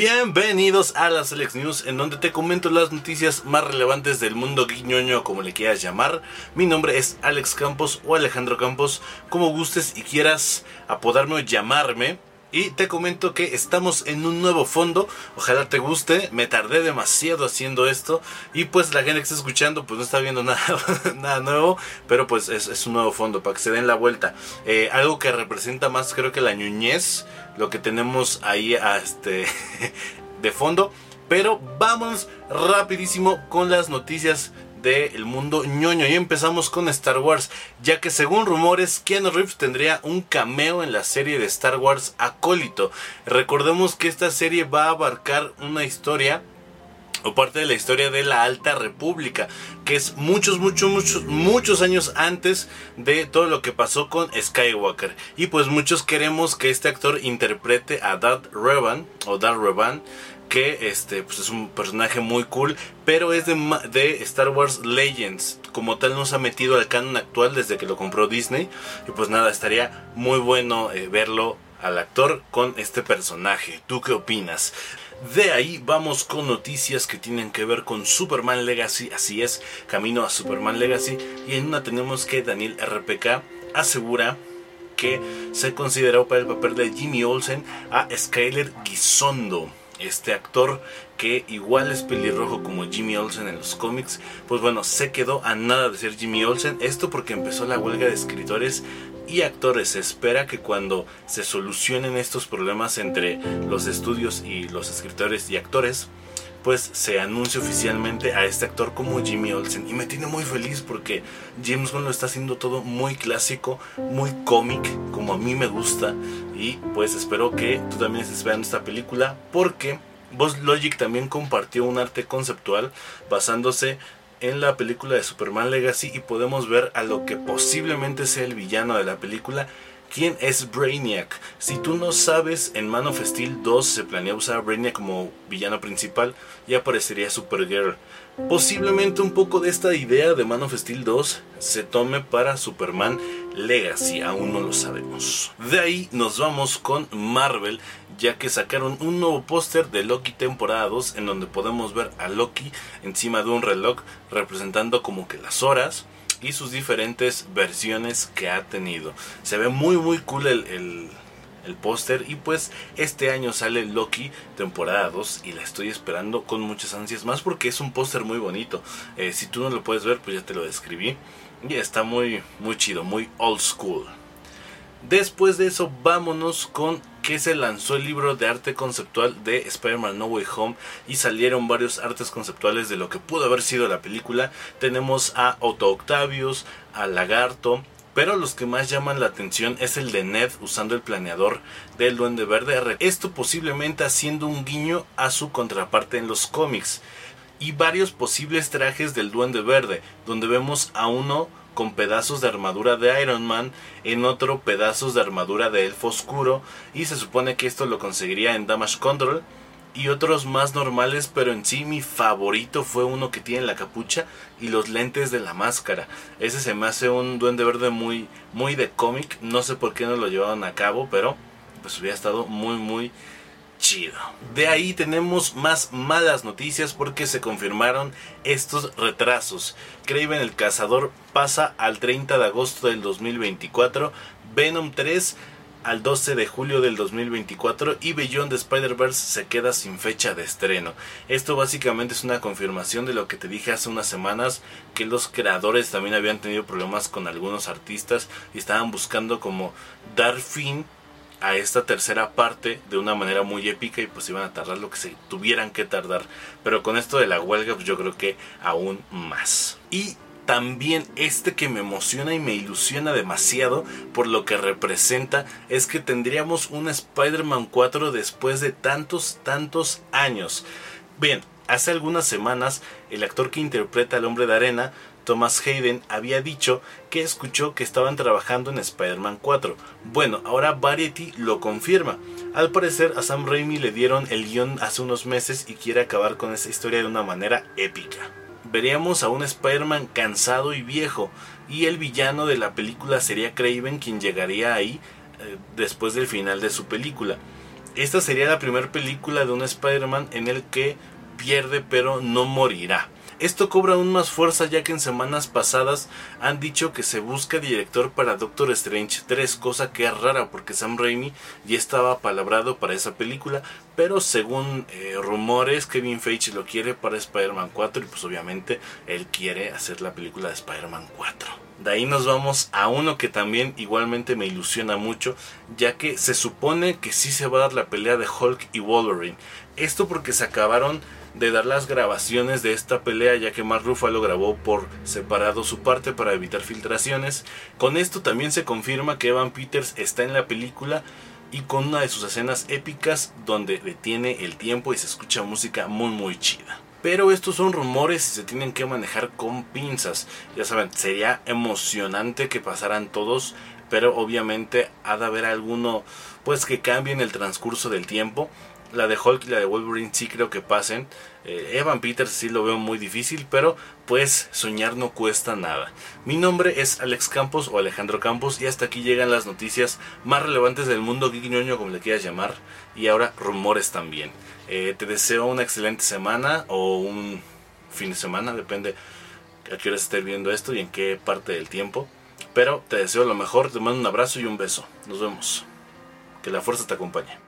Bienvenidos a las Alex News, en donde te comento las noticias más relevantes del mundo guiñoño, como le quieras llamar. Mi nombre es Alex Campos o Alejandro Campos, como gustes y quieras apodarme o llamarme. Y te comento que estamos en un nuevo fondo. Ojalá te guste. Me tardé demasiado haciendo esto. Y pues la gente que está escuchando pues no está viendo nada, nada nuevo. Pero pues es, un nuevo fondo para que se den la vuelta. Eh, algo que representa más creo que la ñuñez. Lo que tenemos ahí a este, de fondo. Pero vamos rapidísimo con las noticias del mundo ñoño. Y empezamos con Star Wars, ya que según rumores, Keanu Reeves tendría un cameo en la serie de Star Wars Acólito. Recordemos que esta serie va a abarcar una historia o parte de la historia de la Alta República, que es muchos, muchos, muchos, muchos años antes de todo lo que pasó con Skywalker. Y pues muchos queremos que este actor interprete a Darth Revan o Darth Revan que este pues es un personaje muy cool, pero es de, Star Wars Legends. Como tal nos ha metido al canon actual desde que lo compró Disney. Y pues nada, estaría muy bueno eh, verlo al actor con este personaje. ¿Tú qué opinas? De ahí vamos con noticias que tienen que ver con Superman Legacy. Así es, camino a Superman Legacy. Y en una tenemos que Daniel RPK asegura que se consideró para el papel de Jimmy Olsen a Skyler Gisondo este actor que igual es pelirrojo como Jimmy Olsen en los cómics, pues bueno, se quedó a nada de ser Jimmy Olsen. Esto porque empezó la huelga de escritores y actores. Se espera que cuando se solucionen estos problemas entre los estudios y los escritores y actores, pues se anuncie oficialmente a este actor como Jimmy Olsen. Y me tiene muy feliz porque James Gunn lo está haciendo todo muy clásico, muy cómic, como a mí me gusta. Y pues espero que tú también estés viendo esta película porque Boss Logic también compartió un arte conceptual basándose en la película de Superman Legacy y podemos ver a lo que posiblemente sea el villano de la película ¿Quién es Brainiac? Si tú no sabes, en Man of Steel 2 se planea usar a Brainiac como villano principal y aparecería Supergirl. Posiblemente un poco de esta idea de Man of Steel 2 se tome para Superman Legacy, aún no lo sabemos. De ahí nos vamos con Marvel, ya que sacaron un nuevo póster de Loki temporada 2 en donde podemos ver a Loki encima de un reloj representando como que las horas y sus diferentes versiones que ha tenido. Se ve muy muy cool el, el, póster y pues este año sale Loki temporada 2 y la estoy esperando con muchas ansias más porque es un póster muy bonito. Eh, si tú no lo puedes ver pues ya te lo describí y está muy muy chido, muy old school. Después de eso vámonos con que se lanzó el libro de arte conceptual de Spider-Man No Way Home y salieron varios artes conceptuales de lo que pudo haber sido la película. Tenemos a Otto Octavius, a Lagarto, pero los que más llaman la atención es el de Ned usando el planeador del Duende Verde. Esto posiblemente haciendo un guiño a su contraparte en los cómics. Y varios posibles trajes del Duende Verde, donde vemos a uno con pedazos de armadura de Iron Man, en otro pedazos de armadura de Elfo Oscuro, y se supone que esto lo conseguiría en Damage Control, y otros más normales, pero en sí mi favorito fue uno que tiene la capucha y los lentes de la máscara. Ese se me hace un duende verde muy, muy de cómic, no sé por qué no lo llevaron a cabo, pero pues hubiera estado muy, muy chido. De ahí tenemos más malas noticias porque se confirmaron estos retrasos. Craven el Cazador pasa al 30 de agosto del 2024, Venom 3 al 12 de julio del 2024 y Beyond the Spider-Verse se queda sin fecha de estreno. Esto básicamente es una confirmación de lo que te dije hace unas semanas, que los creadores también habían tenido problemas con algunos artistas y estaban buscando como dar fin a esta tercera parte de una manera muy épica y pues iban a tardar lo que se tuvieran que tardar. Pero con esto de la huelga pues yo creo que aún más. Y también este que me emociona y me ilusiona demasiado por lo que representa es que tendríamos un Spider-Man 4 después de tantos, tantos años. Bien, hace algunas semanas el actor que interpreta al hombre de arena Thomas Hayden había dicho que escuchó que estaban trabajando en Spider-Man 4. Bueno, ahora Variety lo confirma. Al parecer a Sam Raimi le dieron el guion hace unos meses y quiere acabar con esa historia de una manera épica. Veríamos a un Spider-Man cansado y viejo, y el villano de la película sería Craven quien llegaría ahí eh, después del final de su película. esta sería la primera película de un Spider-Man en el que pierde pero no morirá. Esto cobra aún más fuerza ya que en semanas pasadas han dicho que se busca director para Doctor Strange 3, cosa que es rara porque Sam Raimi ya estaba palabrado para esa película, pero según eh, rumores Kevin Feige lo quiere para Spider-Man 4 y pues obviamente él quiere hacer la película de Spider-Man 4. De ahí nos vamos a uno que también igualmente me ilusiona mucho, ya que se supone que sí se va a dar la pelea de Hulk y Wolverine. Esto porque se acabaron de dar las grabaciones de esta pelea ya que Mark Ruffalo grabó por separado su parte para evitar filtraciones. Con esto también se confirma que Evan Peters está en la película y con una de sus escenas épicas donde detiene el tiempo y se escucha música muy muy chida. Pero estos son rumores y se tienen que manejar con pinzas. Ya saben, sería emocionante que pasaran todos, pero obviamente ha de haber alguno pues que cambie en el transcurso del tiempo. La de Hulk y la de Wolverine sí creo que pasen. Eh, Evan Peters sí lo veo muy difícil, pero pues soñar no cuesta nada. Mi nombre es Alex Campos o Alejandro Campos y hasta aquí llegan las noticias más relevantes del mundo guiñoño como le quieras llamar y ahora rumores también. Eh, te deseo una excelente semana o un fin de semana, depende a qué hora estés viendo esto y en qué parte del tiempo. Pero te deseo lo mejor, te mando un abrazo y un beso. Nos vemos. Que la fuerza te acompañe.